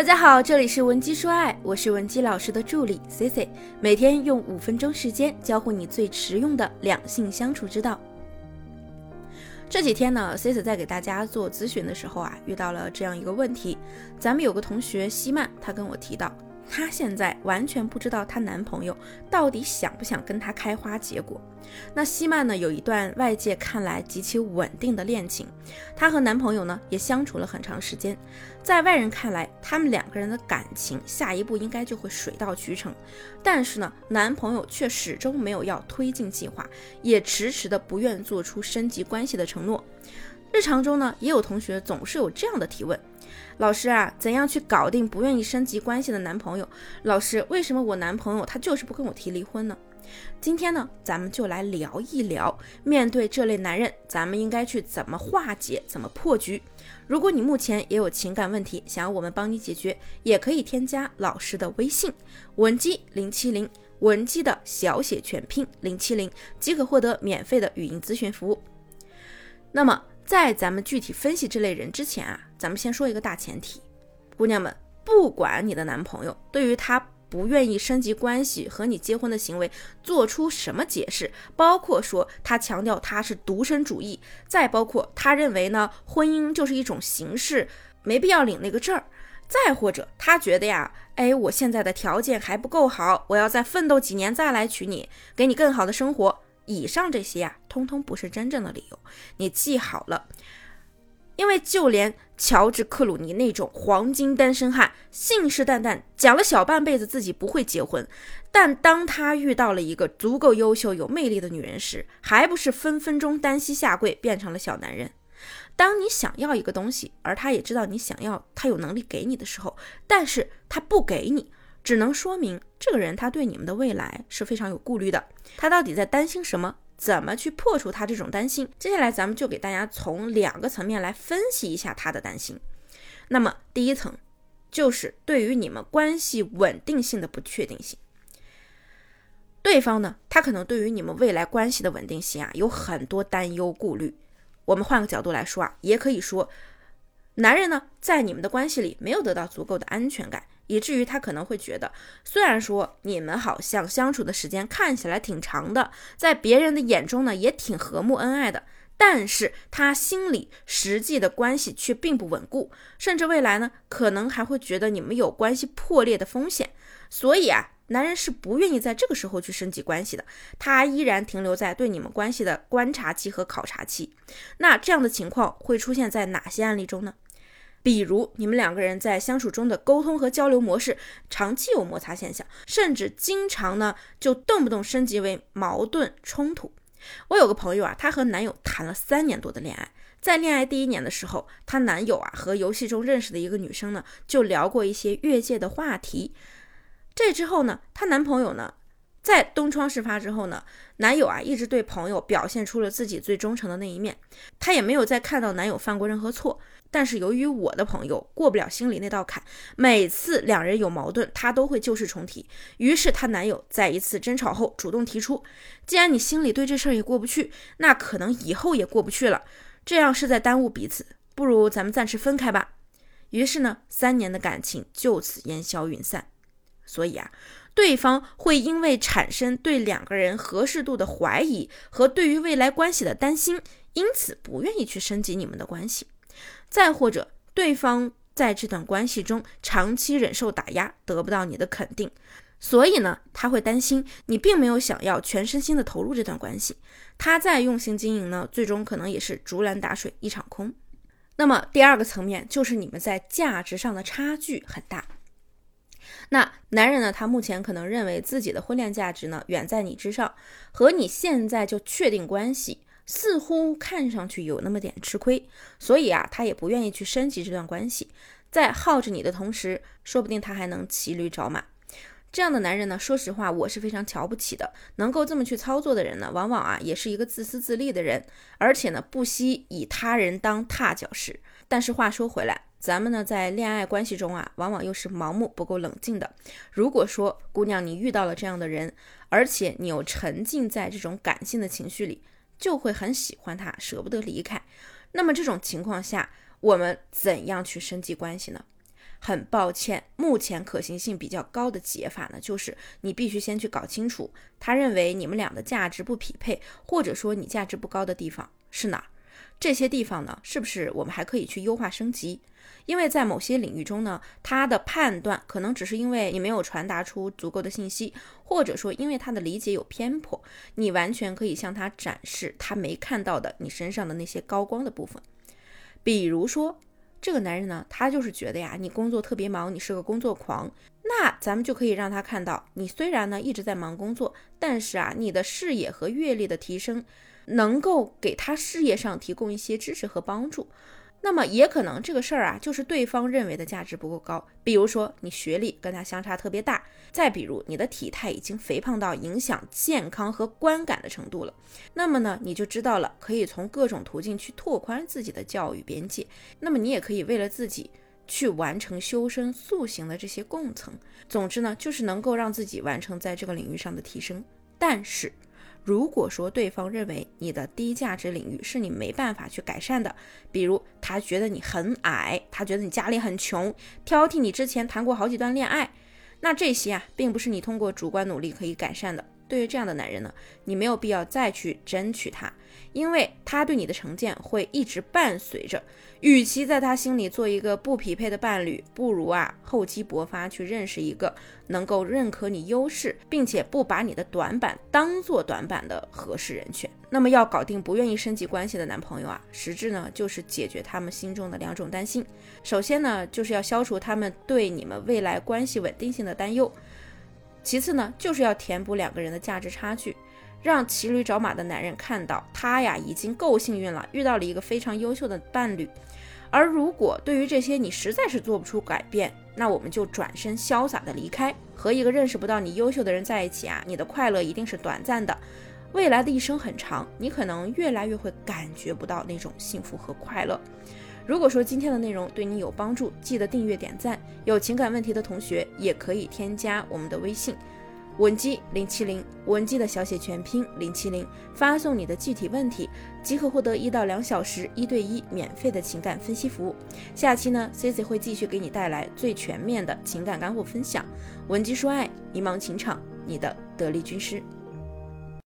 大家好，这里是文姬说爱，我是文姬老师的助理 C C，每天用五分钟时间教会你最实用的两性相处之道。这几天呢，C C 在给大家做咨询的时候啊，遇到了这样一个问题，咱们有个同学西曼，她跟我提到。她现在完全不知道她男朋友到底想不想跟她开花结果。那西曼呢，有一段外界看来极其稳定的恋情，她和男朋友呢也相处了很长时间，在外人看来，他们两个人的感情下一步应该就会水到渠成。但是呢，男朋友却始终没有要推进计划，也迟迟的不愿做出升级关系的承诺。日常中呢，也有同学总是有这样的提问。老师啊，怎样去搞定不愿意升级关系的男朋友？老师，为什么我男朋友他就是不跟我提离婚呢？今天呢，咱们就来聊一聊，面对这类男人，咱们应该去怎么化解，怎么破局？如果你目前也有情感问题，想要我们帮你解决，也可以添加老师的微信文姬零七零，文姬的小写全拼零七零，即可获得免费的语音咨询服务。那么。在咱们具体分析这类人之前啊，咱们先说一个大前提，姑娘们，不管你的男朋友对于他不愿意升级关系和你结婚的行为做出什么解释，包括说他强调他是独身主义，再包括他认为呢婚姻就是一种形式，没必要领那个证儿，再或者他觉得呀，哎，我现在的条件还不够好，我要再奋斗几年再来娶你，给你更好的生活。以上这些啊，通通不是真正的理由，你记好了。因为就连乔治·克鲁尼那种黄金单身汉，信誓旦旦讲了小半辈子自己不会结婚，但当他遇到了一个足够优秀、有魅力的女人时，还不是分分钟单膝下跪，变成了小男人。当你想要一个东西，而他也知道你想要，他有能力给你的时候，但是他不给你。只能说明这个人他对你们的未来是非常有顾虑的。他到底在担心什么？怎么去破除他这种担心？接下来咱们就给大家从两个层面来分析一下他的担心。那么第一层就是对于你们关系稳定性的不确定性。对方呢，他可能对于你们未来关系的稳定性啊有很多担忧顾虑。我们换个角度来说啊，也可以说，男人呢在你们的关系里没有得到足够的安全感。以至于他可能会觉得，虽然说你们好像相处的时间看起来挺长的，在别人的眼中呢也挺和睦恩爱的，但是他心里实际的关系却并不稳固，甚至未来呢可能还会觉得你们有关系破裂的风险。所以啊，男人是不愿意在这个时候去升级关系的，他依然停留在对你们关系的观察期和考察期。那这样的情况会出现在哪些案例中呢？比如你们两个人在相处中的沟通和交流模式长期有摩擦现象，甚至经常呢就动不动升级为矛盾冲突。我有个朋友啊，她和男友谈了三年多的恋爱，在恋爱第一年的时候，她男友啊和游戏中认识的一个女生呢就聊过一些越界的话题。这之后呢，她男朋友呢。在东窗事发之后呢，男友啊一直对朋友表现出了自己最忠诚的那一面，她也没有再看到男友犯过任何错。但是由于我的朋友过不了心里那道坎，每次两人有矛盾，他都会旧事重提。于是她男友在一次争吵后主动提出，既然你心里对这事儿也过不去，那可能以后也过不去了，这样是在耽误彼此，不如咱们暂时分开吧。于是呢，三年的感情就此烟消云散。所以啊。对方会因为产生对两个人合适度的怀疑和对于未来关系的担心，因此不愿意去升级你们的关系。再或者，对方在这段关系中长期忍受打压，得不到你的肯定，所以呢，他会担心你并没有想要全身心的投入这段关系。他在用心经营呢，最终可能也是竹篮打水一场空。那么第二个层面就是你们在价值上的差距很大。那男人呢？他目前可能认为自己的婚恋价值呢远在你之上，和你现在就确定关系，似乎看上去有那么点吃亏，所以啊，他也不愿意去升级这段关系。在耗着你的同时，说不定他还能骑驴找马。这样的男人呢，说实话，我是非常瞧不起的。能够这么去操作的人呢，往往啊也是一个自私自利的人，而且呢不惜以他人当踏脚石。但是话说回来，咱们呢在恋爱关系中啊，往往又是盲目不够冷静的。如果说姑娘你遇到了这样的人，而且你又沉浸在这种感性的情绪里，就会很喜欢他，舍不得离开。那么这种情况下，我们怎样去升级关系呢？很抱歉，目前可行性比较高的解法呢，就是你必须先去搞清楚，他认为你们俩的价值不匹配，或者说你价值不高的地方是哪儿。这些地方呢，是不是我们还可以去优化升级？因为在某些领域中呢，他的判断可能只是因为你没有传达出足够的信息，或者说因为他的理解有偏颇，你完全可以向他展示他没看到的你身上的那些高光的部分，比如说。这个男人呢，他就是觉得呀，你工作特别忙，你是个工作狂。那咱们就可以让他看到，你虽然呢一直在忙工作，但是啊，你的视野和阅历的提升，能够给他事业上提供一些支持和帮助。那么也可能这个事儿啊，就是对方认为的价值不够高。比如说你学历跟他相差特别大，再比如你的体态已经肥胖到影响健康和观感的程度了。那么呢，你就知道了，可以从各种途径去拓宽自己的教育边界。那么你也可以为了自己去完成修身塑形的这些共层。总之呢，就是能够让自己完成在这个领域上的提升。但是。如果说对方认为你的低价值领域是你没办法去改善的，比如他觉得你很矮，他觉得你家里很穷，挑剔你之前谈过好几段恋爱，那这些啊，并不是你通过主观努力可以改善的。对于这样的男人呢，你没有必要再去争取他，因为他对你的成见会一直伴随着。与其在他心里做一个不匹配的伴侣，不如啊厚积薄发去认识一个能够认可你优势，并且不把你的短板当做短板的合适人选。那么要搞定不愿意升级关系的男朋友啊，实质呢就是解决他们心中的两种担心。首先呢，就是要消除他们对你们未来关系稳定性的担忧。其次呢，就是要填补两个人的价值差距，让骑驴找马的男人看到他呀已经够幸运了，遇到了一个非常优秀的伴侣。而如果对于这些你实在是做不出改变，那我们就转身潇洒的离开，和一个认识不到你优秀的人在一起啊，你的快乐一定是短暂的，未来的一生很长，你可能越来越会感觉不到那种幸福和快乐。如果说今天的内容对你有帮助，记得订阅点赞。有情感问题的同学也可以添加我们的微信文姬零七零，文姬的小写全拼零七零，发送你的具体问题，即可获得一到两小时一对一免费的情感分析服务。下期呢，Cici 会继续给你带来最全面的情感干货分享。文姬说爱，迷茫情场，你的得力军师。